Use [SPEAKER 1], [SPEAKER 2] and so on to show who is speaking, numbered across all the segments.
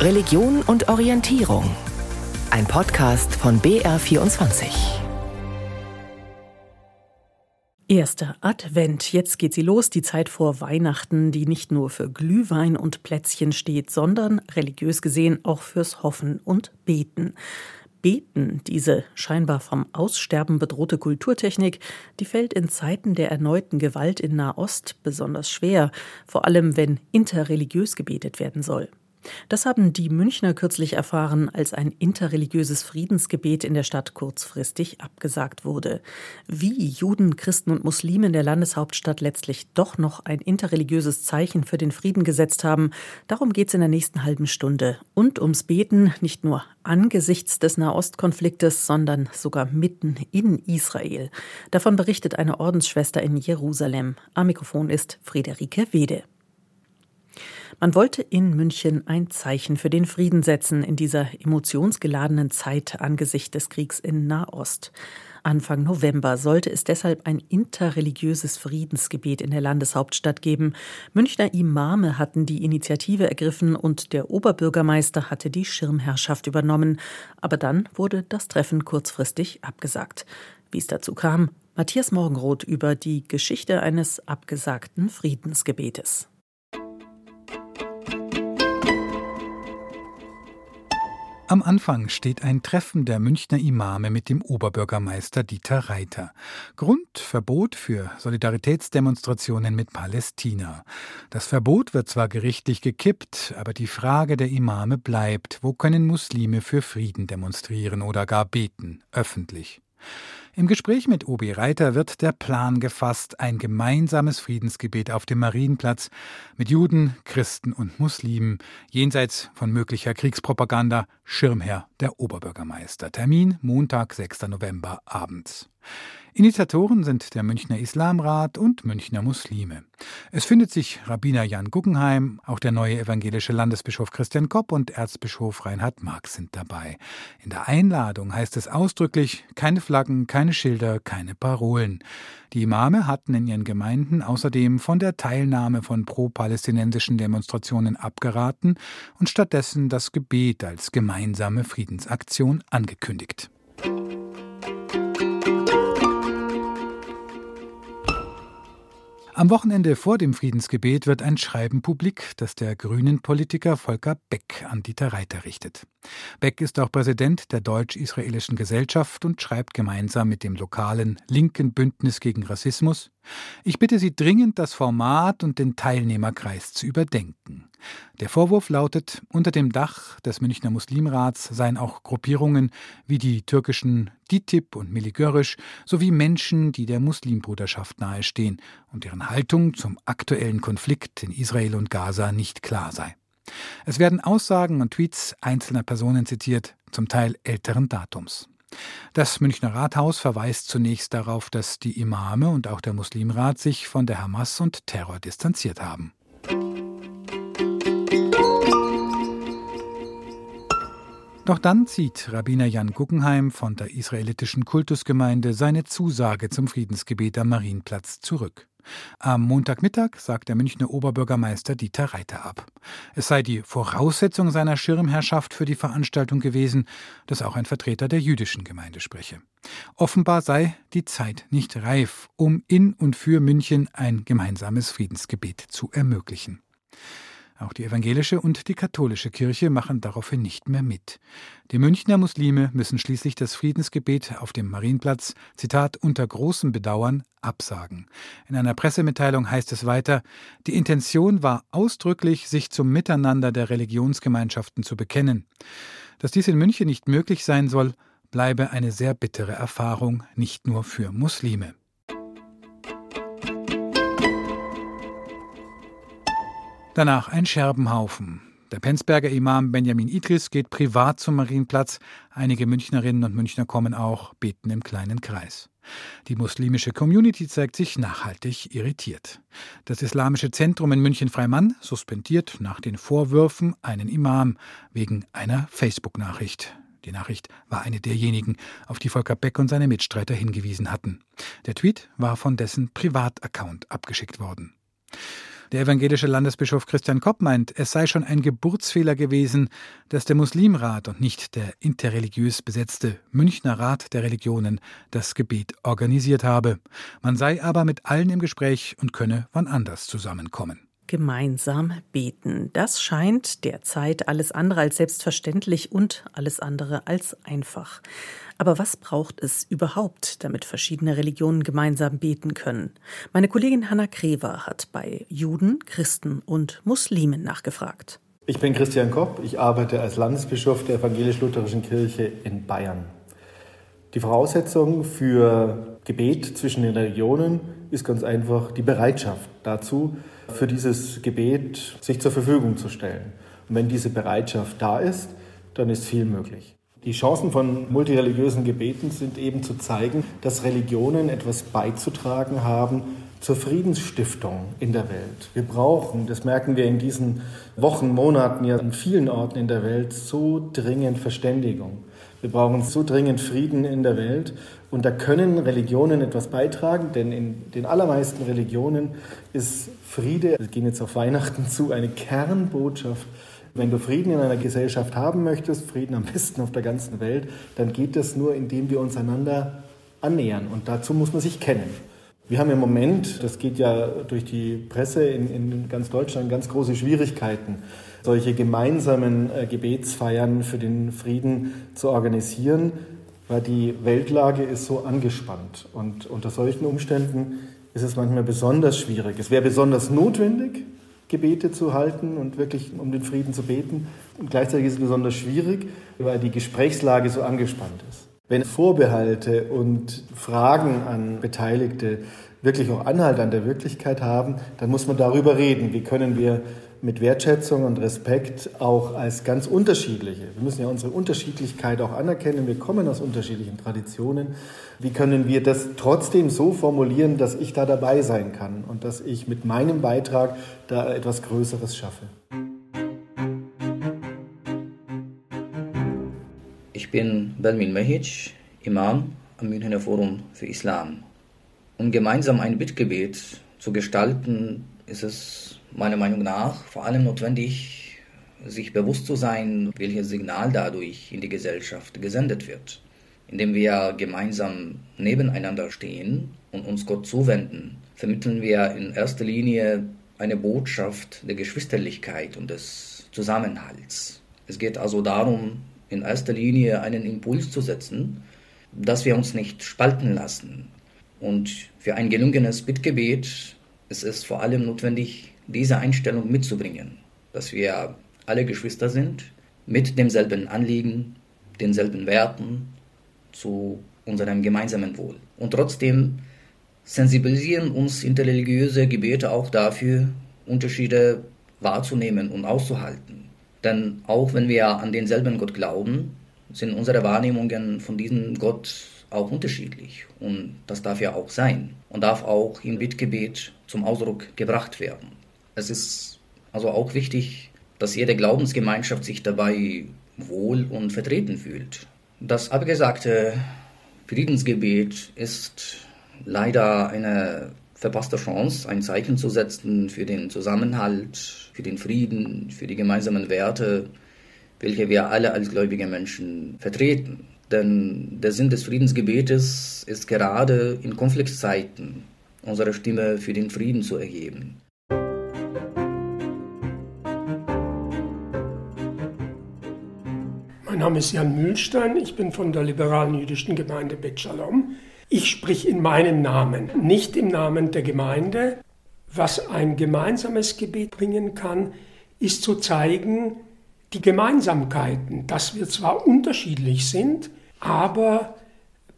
[SPEAKER 1] Religion und Orientierung. Ein Podcast von BR24.
[SPEAKER 2] Erster Advent. Jetzt geht sie los, die Zeit vor Weihnachten, die nicht nur für Glühwein und Plätzchen steht, sondern religiös gesehen auch fürs Hoffen und Beten. Beten, diese scheinbar vom Aussterben bedrohte Kulturtechnik, die fällt in Zeiten der erneuten Gewalt in Nahost besonders schwer, vor allem wenn interreligiös gebetet werden soll. Das haben die Münchner kürzlich erfahren, als ein interreligiöses Friedensgebet in der Stadt kurzfristig abgesagt wurde. Wie Juden, Christen und Muslime in der Landeshauptstadt letztlich doch noch ein interreligiöses Zeichen für den Frieden gesetzt haben, darum geht es in der nächsten halben Stunde. Und ums Beten nicht nur angesichts des Nahostkonfliktes, sondern sogar mitten in Israel. Davon berichtet eine Ordensschwester in Jerusalem. Am Mikrofon ist Friederike Wede. Man wollte in München ein Zeichen für den Frieden setzen in dieser emotionsgeladenen Zeit angesichts des Kriegs in Nahost. Anfang November sollte es deshalb ein interreligiöses Friedensgebet in der Landeshauptstadt geben. Münchner Imame hatten die Initiative ergriffen und der Oberbürgermeister hatte die Schirmherrschaft übernommen. Aber dann wurde das Treffen kurzfristig abgesagt. Wie es dazu kam, Matthias Morgenroth über die Geschichte eines abgesagten Friedensgebetes.
[SPEAKER 3] Am Anfang steht ein Treffen der Münchner Imame mit dem Oberbürgermeister Dieter Reiter. Grund Verbot für Solidaritätsdemonstrationen mit Palästina. Das Verbot wird zwar gerichtlich gekippt, aber die Frage der Imame bleibt, wo können Muslime für Frieden demonstrieren oder gar beten, öffentlich. Im Gespräch mit Obi Reiter wird der Plan gefasst, ein gemeinsames Friedensgebet auf dem Marienplatz mit Juden, Christen und Muslimen, jenseits von möglicher Kriegspropaganda, Schirmherr der Oberbürgermeister. Termin Montag, 6. November abends. Initiatoren sind der Münchner Islamrat und Münchner Muslime. Es findet sich Rabbiner Jan Guggenheim, auch der neue evangelische Landesbischof Christian Kopp und Erzbischof Reinhard Marx sind dabei. In der Einladung heißt es ausdrücklich, keine Flaggen, keine Schilder, keine Parolen. Die Imame hatten in ihren Gemeinden außerdem von der Teilnahme von pro-palästinensischen Demonstrationen abgeraten und stattdessen das Gebet als gemeinsame Friedensaktion angekündigt. Am Wochenende vor dem Friedensgebet wird ein Schreiben publik, das der grünen Politiker Volker Beck an Dieter Reiter richtet. Beck ist auch Präsident der Deutsch-Israelischen Gesellschaft und schreibt gemeinsam mit dem lokalen linken Bündnis gegen Rassismus Ich bitte Sie dringend, das Format und den Teilnehmerkreis zu überdenken. Der Vorwurf lautet, unter dem Dach des Münchner Muslimrats seien auch Gruppierungen wie die türkischen DITIB und Miligörisch sowie Menschen, die der Muslimbruderschaft nahestehen und deren Haltung zum aktuellen Konflikt in Israel und Gaza nicht klar sei. Es werden Aussagen und Tweets einzelner Personen zitiert, zum Teil älteren Datums. Das Münchner Rathaus verweist zunächst darauf, dass die Imame und auch der Muslimrat sich von der Hamas und Terror distanziert haben. Doch dann zieht Rabbiner Jan Guggenheim von der israelitischen Kultusgemeinde seine Zusage zum Friedensgebet am Marienplatz zurück. Am Montagmittag sagt der Münchner Oberbürgermeister Dieter Reiter ab. Es sei die Voraussetzung seiner Schirmherrschaft für die Veranstaltung gewesen, dass auch ein Vertreter der jüdischen Gemeinde spreche. Offenbar sei die Zeit nicht reif, um in und für München ein gemeinsames Friedensgebet zu ermöglichen. Auch die evangelische und die katholische Kirche machen daraufhin nicht mehr mit. Die Münchner Muslime müssen schließlich das Friedensgebet auf dem Marienplatz, Zitat, unter großem Bedauern absagen. In einer Pressemitteilung heißt es weiter, die Intention war ausdrücklich, sich zum Miteinander der Religionsgemeinschaften zu bekennen. Dass dies in München nicht möglich sein soll, bleibe eine sehr bittere Erfahrung, nicht nur für Muslime. Danach ein Scherbenhaufen. Der Penzberger Imam Benjamin Idris geht privat zum Marienplatz. Einige Münchnerinnen und Münchner kommen auch, beten im kleinen Kreis. Die muslimische Community zeigt sich nachhaltig irritiert. Das Islamische Zentrum in München-Freimann suspendiert nach den Vorwürfen einen Imam wegen einer Facebook-Nachricht. Die Nachricht war eine derjenigen, auf die Volker Beck und seine Mitstreiter hingewiesen hatten. Der Tweet war von dessen Privataccount abgeschickt worden. Der evangelische Landesbischof Christian Kopp meint, es sei schon ein Geburtsfehler gewesen, dass der Muslimrat und nicht der interreligiös besetzte Münchner Rat der Religionen das Gebet organisiert habe. Man sei aber mit allen im Gespräch und könne wann anders zusammenkommen
[SPEAKER 2] gemeinsam beten. Das scheint derzeit alles andere als selbstverständlich und alles andere als einfach. Aber was braucht es überhaupt, damit verschiedene Religionen gemeinsam beten können? Meine Kollegin Hanna Krever hat bei Juden, Christen und Muslimen nachgefragt.
[SPEAKER 4] Ich bin Christian Kopp, ich arbeite als Landesbischof der Evangelisch-Lutherischen Kirche in Bayern. Die Voraussetzung für Gebet zwischen den Religionen ist ganz einfach die Bereitschaft dazu, für dieses Gebet sich zur Verfügung zu stellen. Und wenn diese Bereitschaft da ist, dann ist viel möglich. Die Chancen von multireligiösen Gebeten sind eben zu zeigen, dass Religionen etwas beizutragen haben zur Friedensstiftung in der Welt. Wir brauchen, das merken wir in diesen Wochen, Monaten ja an vielen Orten in der Welt, so dringend Verständigung. Wir brauchen so dringend Frieden in der Welt. Und da können Religionen etwas beitragen, denn in den allermeisten Religionen ist Friede, wir gehen jetzt auf Weihnachten zu, eine Kernbotschaft. Wenn du Frieden in einer Gesellschaft haben möchtest, Frieden am besten auf der ganzen Welt, dann geht das nur, indem wir uns einander annähern. Und dazu muss man sich kennen. Wir haben im Moment, das geht ja durch die Presse in, in ganz Deutschland, ganz große Schwierigkeiten, solche gemeinsamen äh, Gebetsfeiern für den Frieden zu organisieren, weil die Weltlage ist so angespannt. Und unter solchen Umständen ist es manchmal besonders schwierig. Es wäre besonders notwendig, Gebete zu halten und wirklich um den Frieden zu beten. Und gleichzeitig ist es besonders schwierig, weil die Gesprächslage so angespannt ist. Wenn Vorbehalte und Fragen an Beteiligte wirklich auch Anhalt an der Wirklichkeit haben, dann muss man darüber reden. Wie können wir mit Wertschätzung und Respekt auch als ganz unterschiedliche, wir müssen ja unsere Unterschiedlichkeit auch anerkennen, wir kommen aus unterschiedlichen Traditionen, wie können wir das trotzdem so formulieren, dass ich da dabei sein kann und dass ich mit meinem Beitrag da etwas Größeres schaffe?
[SPEAKER 5] Ich bin Belmin Mehic, Imam am Münchner Forum für Islam. Um gemeinsam ein Bittgebet zu gestalten, ist es meiner Meinung nach vor allem notwendig, sich bewusst zu sein, welches Signal dadurch in die Gesellschaft gesendet wird. Indem wir gemeinsam nebeneinander stehen und uns Gott zuwenden, vermitteln wir in erster Linie eine Botschaft der Geschwisterlichkeit und des Zusammenhalts. Es geht also darum, in erster Linie einen Impuls zu setzen, dass wir uns nicht spalten lassen. Und für ein gelungenes Bittgebet ist es vor allem notwendig, diese Einstellung mitzubringen, dass wir alle Geschwister sind, mit demselben Anliegen, denselben Werten zu unserem gemeinsamen Wohl. Und trotzdem sensibilisieren uns interreligiöse Gebete auch dafür, Unterschiede wahrzunehmen und auszuhalten. Denn auch wenn wir an denselben Gott glauben, sind unsere Wahrnehmungen von diesem Gott auch unterschiedlich. Und das darf ja auch sein und darf auch im Bittgebet zum Ausdruck gebracht werden. Es ist also auch wichtig, dass jede Glaubensgemeinschaft sich dabei wohl und vertreten fühlt. Das abgesagte Friedensgebet ist leider eine verpasste Chance, ein Zeichen zu setzen für den Zusammenhalt, für den Frieden, für die gemeinsamen Werte, welche wir alle als gläubige Menschen vertreten. Denn der Sinn des Friedensgebetes ist gerade in Konfliktzeiten unsere Stimme für den Frieden zu erheben.
[SPEAKER 6] Mein Name ist Jan Mühlstein, ich bin von der liberalen jüdischen Gemeinde Bet Shalom. Ich sprich in meinem Namen, nicht im Namen der Gemeinde. Was ein gemeinsames Gebet bringen kann, ist zu zeigen, die Gemeinsamkeiten, dass wir zwar unterschiedlich sind, aber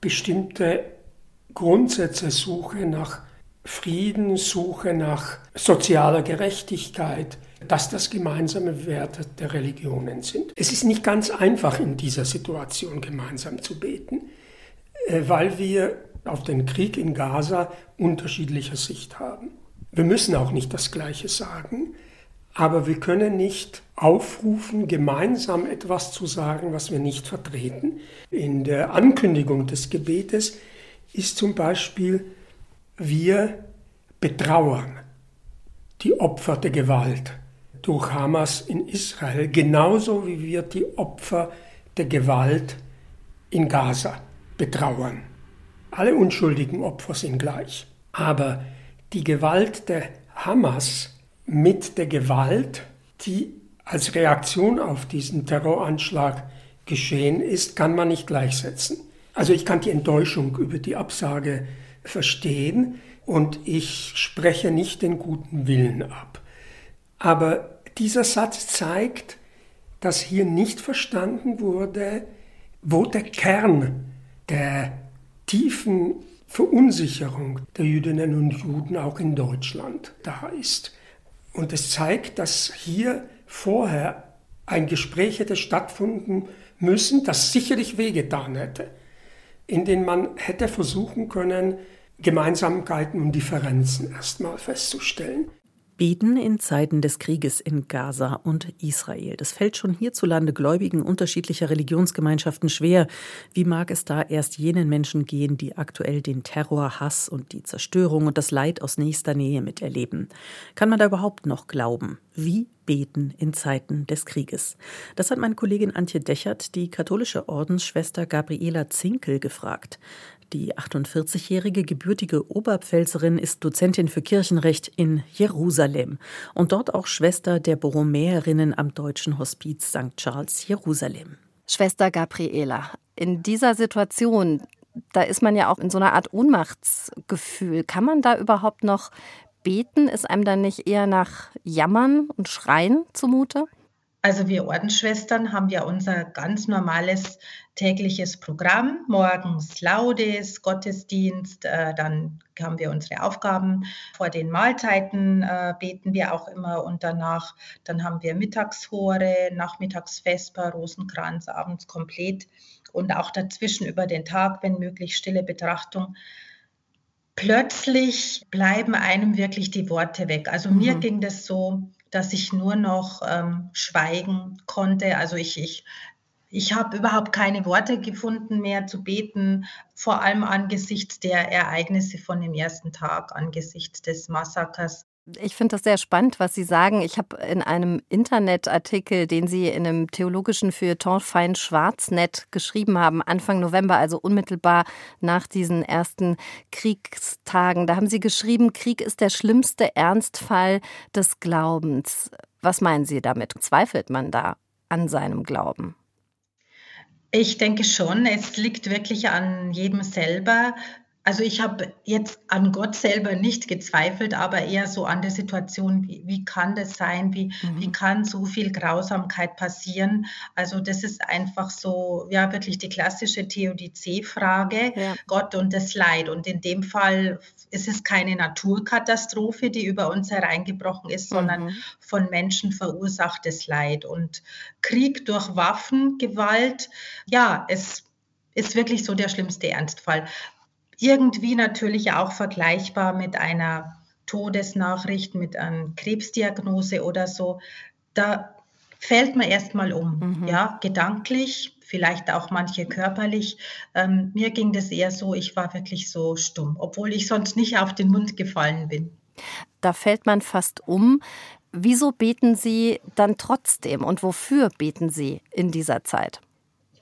[SPEAKER 6] bestimmte Grundsätze, Suche nach Frieden, Suche nach sozialer Gerechtigkeit, dass das gemeinsame Werte der Religionen sind. Es ist nicht ganz einfach in dieser Situation gemeinsam zu beten. Äh, weil wir auf den Krieg in Gaza unterschiedlicher Sicht haben. Wir müssen auch nicht das Gleiche sagen, aber wir können nicht aufrufen, gemeinsam etwas zu sagen, was wir nicht vertreten. In der Ankündigung des Gebetes ist zum Beispiel, wir betrauern die Opfer der Gewalt durch Hamas in Israel, genauso wie wir die Opfer der Gewalt in Gaza betrauern. Alle unschuldigen Opfer sind gleich. Aber die Gewalt der Hamas mit der Gewalt, die als Reaktion auf diesen Terroranschlag geschehen ist, kann man nicht gleichsetzen. Also ich kann die Enttäuschung über die Absage verstehen und ich spreche nicht den guten Willen ab. Aber dieser Satz zeigt, dass hier nicht verstanden wurde, wo der Kern der tiefen Verunsicherung der Jüdinnen und Juden auch in Deutschland da ist. Und es zeigt, dass hier vorher ein Gespräch hätte stattfinden müssen, das sicherlich wehgetan hätte, in dem man hätte versuchen können, Gemeinsamkeiten und Differenzen erstmal festzustellen.
[SPEAKER 2] Beten in Zeiten des Krieges in Gaza und Israel. Das fällt schon hierzulande Gläubigen unterschiedlicher Religionsgemeinschaften schwer. Wie mag es da erst jenen Menschen gehen, die aktuell den Terror, Hass und die Zerstörung und das Leid aus nächster Nähe miterleben? Kann man da überhaupt noch glauben? Wie beten in Zeiten des Krieges? Das hat meine Kollegin Antje Dechert, die katholische Ordensschwester Gabriela Zinkel, gefragt. Die 48-jährige gebürtige Oberpfälzerin ist Dozentin für Kirchenrecht in Jerusalem und dort auch Schwester der Borromäerinnen am Deutschen Hospiz St. Charles Jerusalem.
[SPEAKER 7] Schwester Gabriela, in dieser Situation, da ist man ja auch in so einer Art Ohnmachtsgefühl. Kann man da überhaupt noch beten? Ist einem dann nicht eher nach Jammern und Schreien zumute?
[SPEAKER 8] Also wir Ordensschwestern haben ja unser ganz normales tägliches Programm. Morgens Laudes, Gottesdienst, äh, dann haben wir unsere Aufgaben. Vor den Mahlzeiten äh, beten wir auch immer und danach, dann haben wir Mittagshore, Nachmittagsvesper, Rosenkranz, abends komplett und auch dazwischen über den Tag, wenn möglich, stille Betrachtung plötzlich bleiben einem wirklich die Worte weg. Also mhm. mir ging das so, dass ich nur noch ähm, schweigen konnte. Also ich, ich, ich habe überhaupt keine Worte gefunden mehr zu beten, vor allem angesichts der Ereignisse von dem ersten Tag, angesichts des Massakers.
[SPEAKER 7] Ich finde das sehr spannend, was Sie sagen. Ich habe in einem Internetartikel, den Sie in einem theologischen Feuilleton Fein Schwarznet geschrieben haben, Anfang November, also unmittelbar nach diesen ersten Kriegstagen, da haben Sie geschrieben, Krieg ist der schlimmste Ernstfall des Glaubens. Was meinen Sie damit? Zweifelt man da an seinem Glauben?
[SPEAKER 8] Ich denke schon, es liegt wirklich an jedem selber, also ich habe jetzt an Gott selber nicht gezweifelt, aber eher so an der Situation, wie, wie kann das sein, wie, mhm. wie kann so viel Grausamkeit passieren. Also das ist einfach so, ja, wirklich die klassische Theodizee-Frage, ja. Gott und das Leid. Und in dem Fall ist es keine Naturkatastrophe, die über uns hereingebrochen ist, sondern mhm. von Menschen verursachtes Leid. Und Krieg durch Waffengewalt, ja, es ist wirklich so der schlimmste Ernstfall irgendwie natürlich auch vergleichbar mit einer Todesnachricht, mit einer Krebsdiagnose oder so. Da fällt man erstmal um, mhm. ja, gedanklich, vielleicht auch manche körperlich. Ähm, mir ging das eher so, ich war wirklich so stumm, obwohl ich sonst nicht auf den Mund gefallen bin.
[SPEAKER 7] Da fällt man fast um. Wieso beten Sie dann trotzdem und wofür beten Sie in dieser Zeit?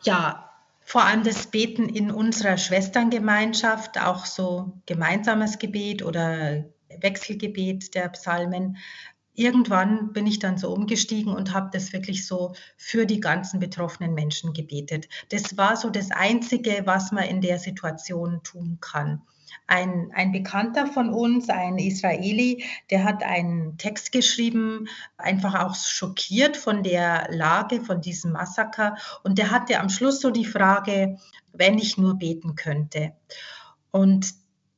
[SPEAKER 8] Ja, vor allem das Beten in unserer Schwesterngemeinschaft, auch so gemeinsames Gebet oder Wechselgebet der Psalmen. Irgendwann bin ich dann so umgestiegen und habe das wirklich so für die ganzen betroffenen Menschen gebetet. Das war so das Einzige, was man in der Situation tun kann ein, ein Bekannter von uns, ein Israeli, der hat einen Text geschrieben, einfach auch schockiert von der Lage, von diesem Massaker. Und der hatte am Schluss so die Frage, wenn ich nur beten könnte. Und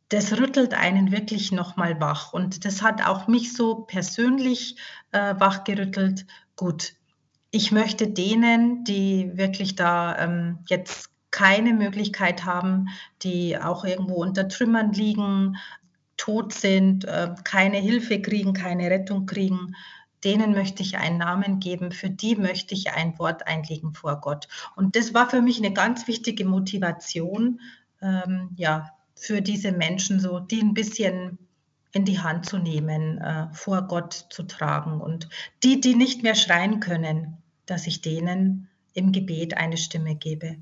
[SPEAKER 8] das rüttelt einen wirklich nochmal wach. Und das hat auch mich so persönlich äh, wachgerüttelt. Gut, ich möchte denen, die wirklich da ähm, jetzt keine Möglichkeit haben, die auch irgendwo unter Trümmern liegen, tot sind, äh, keine Hilfe kriegen, keine Rettung kriegen, denen möchte ich einen Namen geben, für die möchte ich ein Wort einlegen vor Gott. Und das war für mich eine ganz wichtige Motivation, ähm, ja, für diese Menschen so, die ein bisschen in die Hand zu nehmen, äh, vor Gott zu tragen. Und die, die nicht mehr schreien können, dass ich denen im Gebet eine Stimme gebe.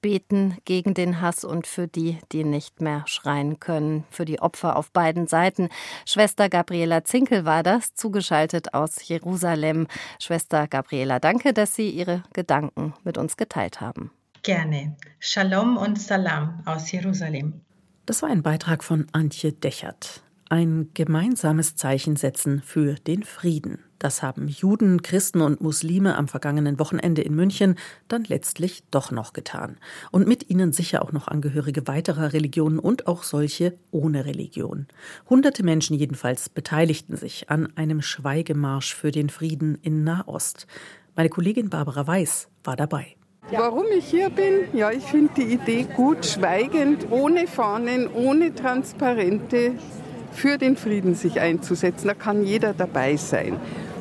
[SPEAKER 7] Beten gegen den Hass und für die, die nicht mehr schreien können, für die Opfer auf beiden Seiten. Schwester Gabriela Zinkel war das, zugeschaltet aus Jerusalem. Schwester Gabriela, danke, dass Sie Ihre Gedanken mit uns geteilt haben.
[SPEAKER 8] Gerne. Shalom und Salam aus Jerusalem.
[SPEAKER 2] Das war ein Beitrag von Antje Dechert. Ein gemeinsames Zeichen setzen für den Frieden. Das haben Juden, Christen und Muslime am vergangenen Wochenende in München dann letztlich doch noch getan. Und mit ihnen sicher auch noch Angehörige weiterer Religionen und auch solche ohne Religion. Hunderte Menschen jedenfalls beteiligten sich an einem Schweigemarsch für den Frieden in Nahost. Meine Kollegin Barbara Weiß war dabei.
[SPEAKER 9] Warum ich hier bin? Ja, ich finde die Idee gut, schweigend, ohne Fahnen, ohne Transparente für den Frieden sich einzusetzen. Da kann jeder dabei sein.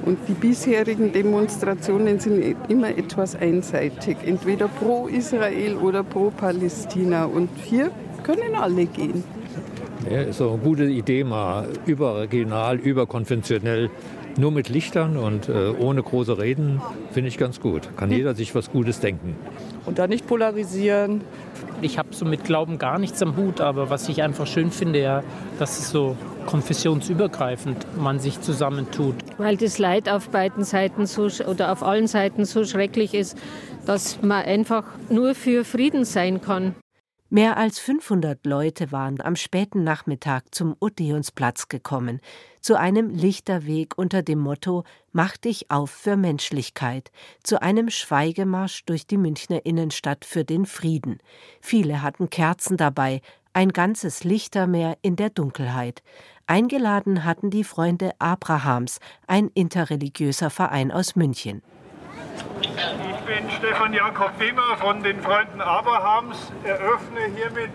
[SPEAKER 9] Und die bisherigen Demonstrationen sind immer etwas einseitig, entweder pro Israel oder pro Palästina. Und hier können alle gehen.
[SPEAKER 10] Ja, ist so eine gute Idee, mal überregional, überkonventionell, nur mit Lichtern und äh, ohne große Reden, finde ich ganz gut. Kann jeder sich was Gutes denken.
[SPEAKER 9] Und da nicht polarisieren,
[SPEAKER 11] ich habe so mit Glauben gar nichts am Hut, aber was ich einfach schön finde, ja, dass es so konfessionsübergreifend man sich zusammentut.
[SPEAKER 12] Weil das Leid auf beiden Seiten so oder auf allen Seiten so schrecklich ist, dass man einfach nur für Frieden sein kann.
[SPEAKER 13] Mehr als 500 Leute waren am späten Nachmittag zum Odeonsplatz gekommen, zu einem Lichterweg unter dem Motto Mach dich auf für Menschlichkeit, zu einem Schweigemarsch durch die Münchner Innenstadt für den Frieden. Viele hatten Kerzen dabei, ein ganzes Lichtermeer in der Dunkelheit. Eingeladen hatten die Freunde Abrahams, ein interreligiöser Verein aus München.
[SPEAKER 14] Ich bin Stefan Jakob Wimmer von den Freunden Abrahams, eröffne hiermit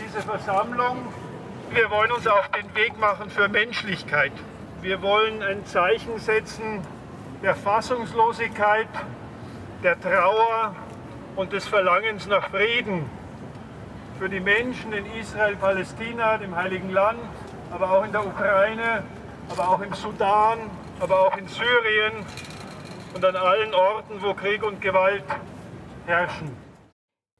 [SPEAKER 14] diese Versammlung. Wir wollen uns auf den Weg machen für Menschlichkeit. Wir wollen ein Zeichen setzen der Fassungslosigkeit, der Trauer und des Verlangens nach Frieden für die Menschen in Israel, Palästina, dem Heiligen Land, aber auch in der Ukraine, aber auch im Sudan, aber auch in Syrien und an allen Orten, wo Krieg und Gewalt herrschen.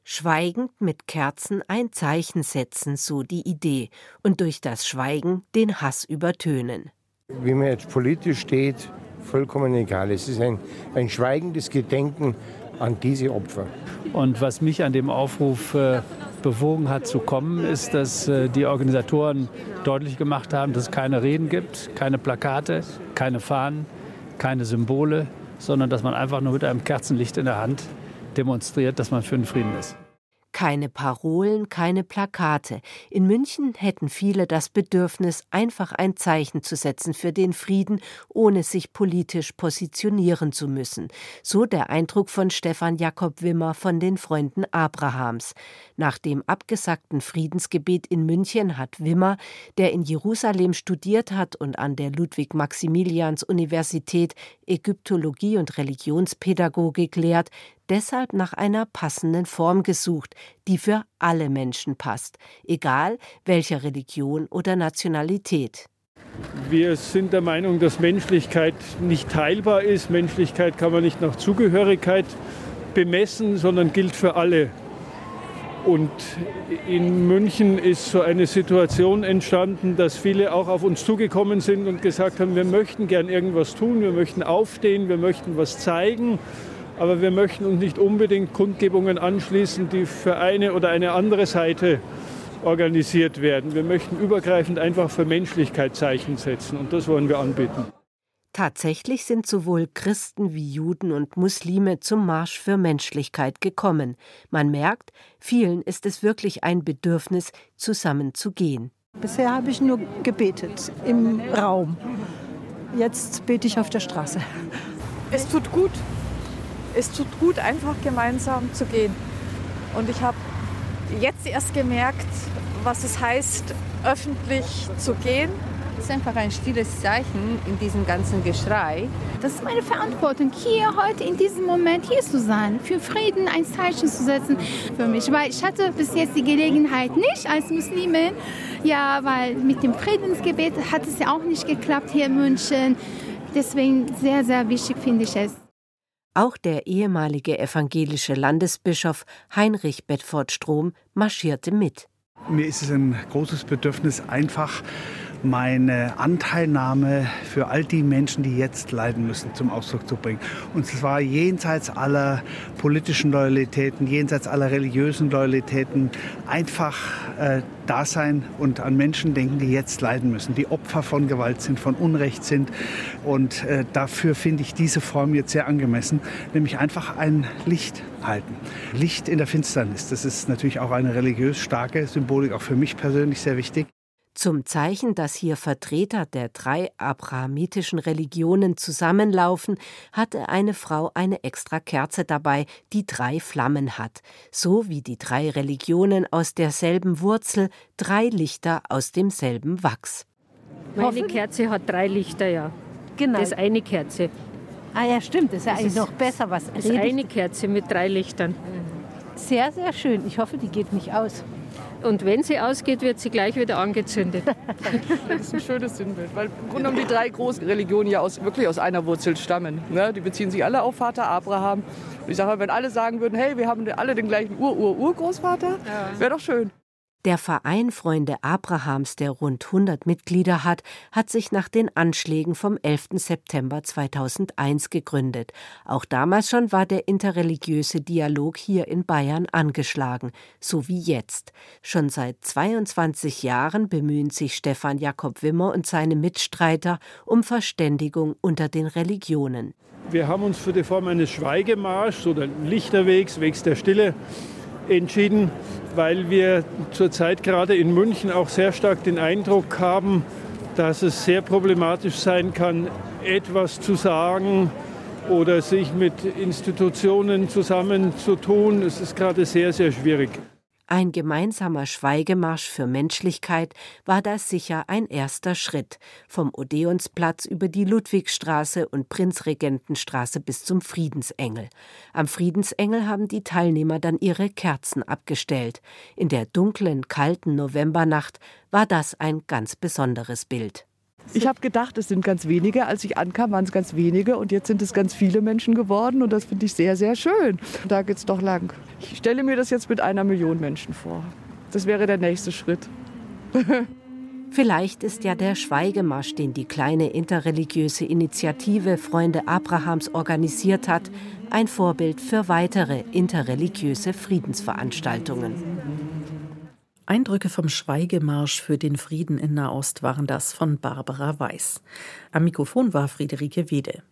[SPEAKER 13] Schweigend mit Kerzen ein Zeichen setzen, so die Idee, und durch das Schweigen den Hass übertönen.
[SPEAKER 15] Wie man jetzt politisch steht, vollkommen egal. Es ist ein, ein schweigendes Gedenken an diese Opfer.
[SPEAKER 16] Und was mich an dem Aufruf äh, bewogen hat zu kommen, ist, dass äh, die Organisatoren deutlich gemacht haben, dass es keine Reden gibt, keine Plakate, keine Fahnen, keine Symbole, sondern dass man einfach nur mit einem Kerzenlicht in der Hand demonstriert, dass man für den Frieden ist.
[SPEAKER 13] Keine Parolen, keine Plakate. In München hätten viele das Bedürfnis, einfach ein Zeichen zu setzen für den Frieden, ohne sich politisch positionieren zu müssen. So der Eindruck von Stefan Jakob Wimmer von den Freunden Abrahams. Nach dem abgesagten Friedensgebet in München hat Wimmer, der in Jerusalem studiert hat und an der Ludwig-Maximilians-Universität Ägyptologie und Religionspädagogik lehrt, deshalb nach einer passenden Form gesucht, die für alle Menschen passt, egal welcher Religion oder Nationalität.
[SPEAKER 14] Wir sind der Meinung, dass Menschlichkeit nicht teilbar ist. Menschlichkeit kann man nicht nach Zugehörigkeit bemessen, sondern gilt für alle. Und in München ist so eine Situation entstanden, dass viele auch auf uns zugekommen sind und gesagt haben, wir möchten gern irgendwas tun, wir möchten aufstehen, wir möchten was zeigen, aber wir möchten uns nicht unbedingt Kundgebungen anschließen, die für eine oder eine andere Seite organisiert werden. Wir möchten übergreifend einfach für Menschlichkeit Zeichen setzen und das wollen wir anbieten.
[SPEAKER 13] Tatsächlich sind sowohl Christen wie Juden und Muslime zum Marsch für Menschlichkeit gekommen. Man merkt, vielen ist es wirklich ein Bedürfnis, zusammenzugehen.
[SPEAKER 17] Bisher habe ich nur gebetet im Raum. Jetzt bete ich auf der Straße.
[SPEAKER 18] Es tut gut. Es tut gut, einfach gemeinsam zu gehen. Und ich habe jetzt erst gemerkt, was es heißt, öffentlich zu gehen
[SPEAKER 19] Es ist einfach ein stilles Zeichen in diesem ganzen Geschrei.
[SPEAKER 20] Das ist meine Verantwortung, hier heute in diesem Moment hier zu sein, für Frieden ein Zeichen zu setzen für mich. Weil ich hatte bis jetzt die Gelegenheit nicht als Muslimin, ja, weil mit dem Friedensgebet hat es ja auch nicht geklappt hier in München. Deswegen sehr, sehr wichtig finde ich es.
[SPEAKER 13] Auch der ehemalige evangelische Landesbischof Heinrich Bedford Strom marschierte mit.
[SPEAKER 21] Mir ist es ein großes Bedürfnis, einfach meine Anteilnahme für all die Menschen, die jetzt leiden müssen, zum Ausdruck zu bringen. Und zwar jenseits aller politischen Loyalitäten, jenseits aller religiösen Loyalitäten, einfach äh, da sein und an Menschen denken, die jetzt leiden müssen, die Opfer von Gewalt sind, von Unrecht sind. Und äh, dafür finde ich diese Form jetzt sehr angemessen, nämlich einfach ein Licht halten. Licht in der Finsternis, das ist natürlich auch eine religiös starke Symbolik, auch für mich persönlich sehr wichtig.
[SPEAKER 13] Zum Zeichen, dass hier Vertreter der drei abrahamitischen Religionen zusammenlaufen, hatte eine Frau eine extra Kerze dabei, die drei Flammen hat, so wie die drei Religionen aus derselben Wurzel, drei Lichter aus demselben Wachs.
[SPEAKER 12] Meine Kerze hat drei Lichter, ja.
[SPEAKER 17] Genau.
[SPEAKER 12] Das ist eine Kerze.
[SPEAKER 17] Ah ja, stimmt, das ist ja eigentlich noch besser. Was
[SPEAKER 12] Das ist eine Kerze mit drei Lichtern.
[SPEAKER 17] Sehr, sehr schön. Ich hoffe, die geht nicht aus.
[SPEAKER 12] Und wenn sie ausgeht, wird sie gleich wieder angezündet.
[SPEAKER 22] Das ist ein schönes Sinnbild, weil im Grunde genommen die drei großen Religionen ja aus, wirklich aus einer Wurzel stammen. Ne? Die beziehen sich alle auf Vater Abraham. Und ich sage mal, wenn alle sagen würden, hey, wir haben alle den gleichen Ur-Ur-Urgroßvater, wäre doch schön.
[SPEAKER 13] Der Verein Freunde Abrahams, der rund 100 Mitglieder hat, hat sich nach den Anschlägen vom 11. September 2001 gegründet. Auch damals schon war der interreligiöse Dialog hier in Bayern angeschlagen, so wie jetzt. Schon seit 22 Jahren bemühen sich Stefan Jakob Wimmer und seine Mitstreiter um Verständigung unter den Religionen.
[SPEAKER 23] Wir haben uns für die Form eines Schweigemarschs oder Lichterwegs, Wegs der Stille, entschieden, weil wir zurzeit gerade in München auch sehr stark den Eindruck haben, dass es sehr problematisch sein kann, etwas zu sagen oder sich mit Institutionen zusammenzutun. Es ist gerade sehr, sehr schwierig.
[SPEAKER 13] Ein gemeinsamer Schweigemarsch für Menschlichkeit war da sicher ein erster Schritt, vom Odeonsplatz über die Ludwigstraße und Prinzregentenstraße bis zum Friedensengel. Am Friedensengel haben die Teilnehmer dann ihre Kerzen abgestellt. In der dunklen, kalten Novembernacht war das ein ganz besonderes Bild.
[SPEAKER 22] Ich habe gedacht, es sind ganz wenige. Als ich ankam, waren es ganz wenige. Und jetzt sind es ganz viele Menschen geworden. Und das finde ich sehr, sehr schön. Da geht es doch lang. Ich stelle mir das jetzt mit einer Million Menschen vor. Das wäre der nächste Schritt.
[SPEAKER 13] Vielleicht ist ja der Schweigemarsch, den die kleine interreligiöse Initiative Freunde Abrahams organisiert hat, ein Vorbild für weitere interreligiöse Friedensveranstaltungen.
[SPEAKER 2] Eindrücke vom Schweigemarsch für den Frieden in Nahost waren das von Barbara Weiß. Am Mikrofon war Friederike Wede.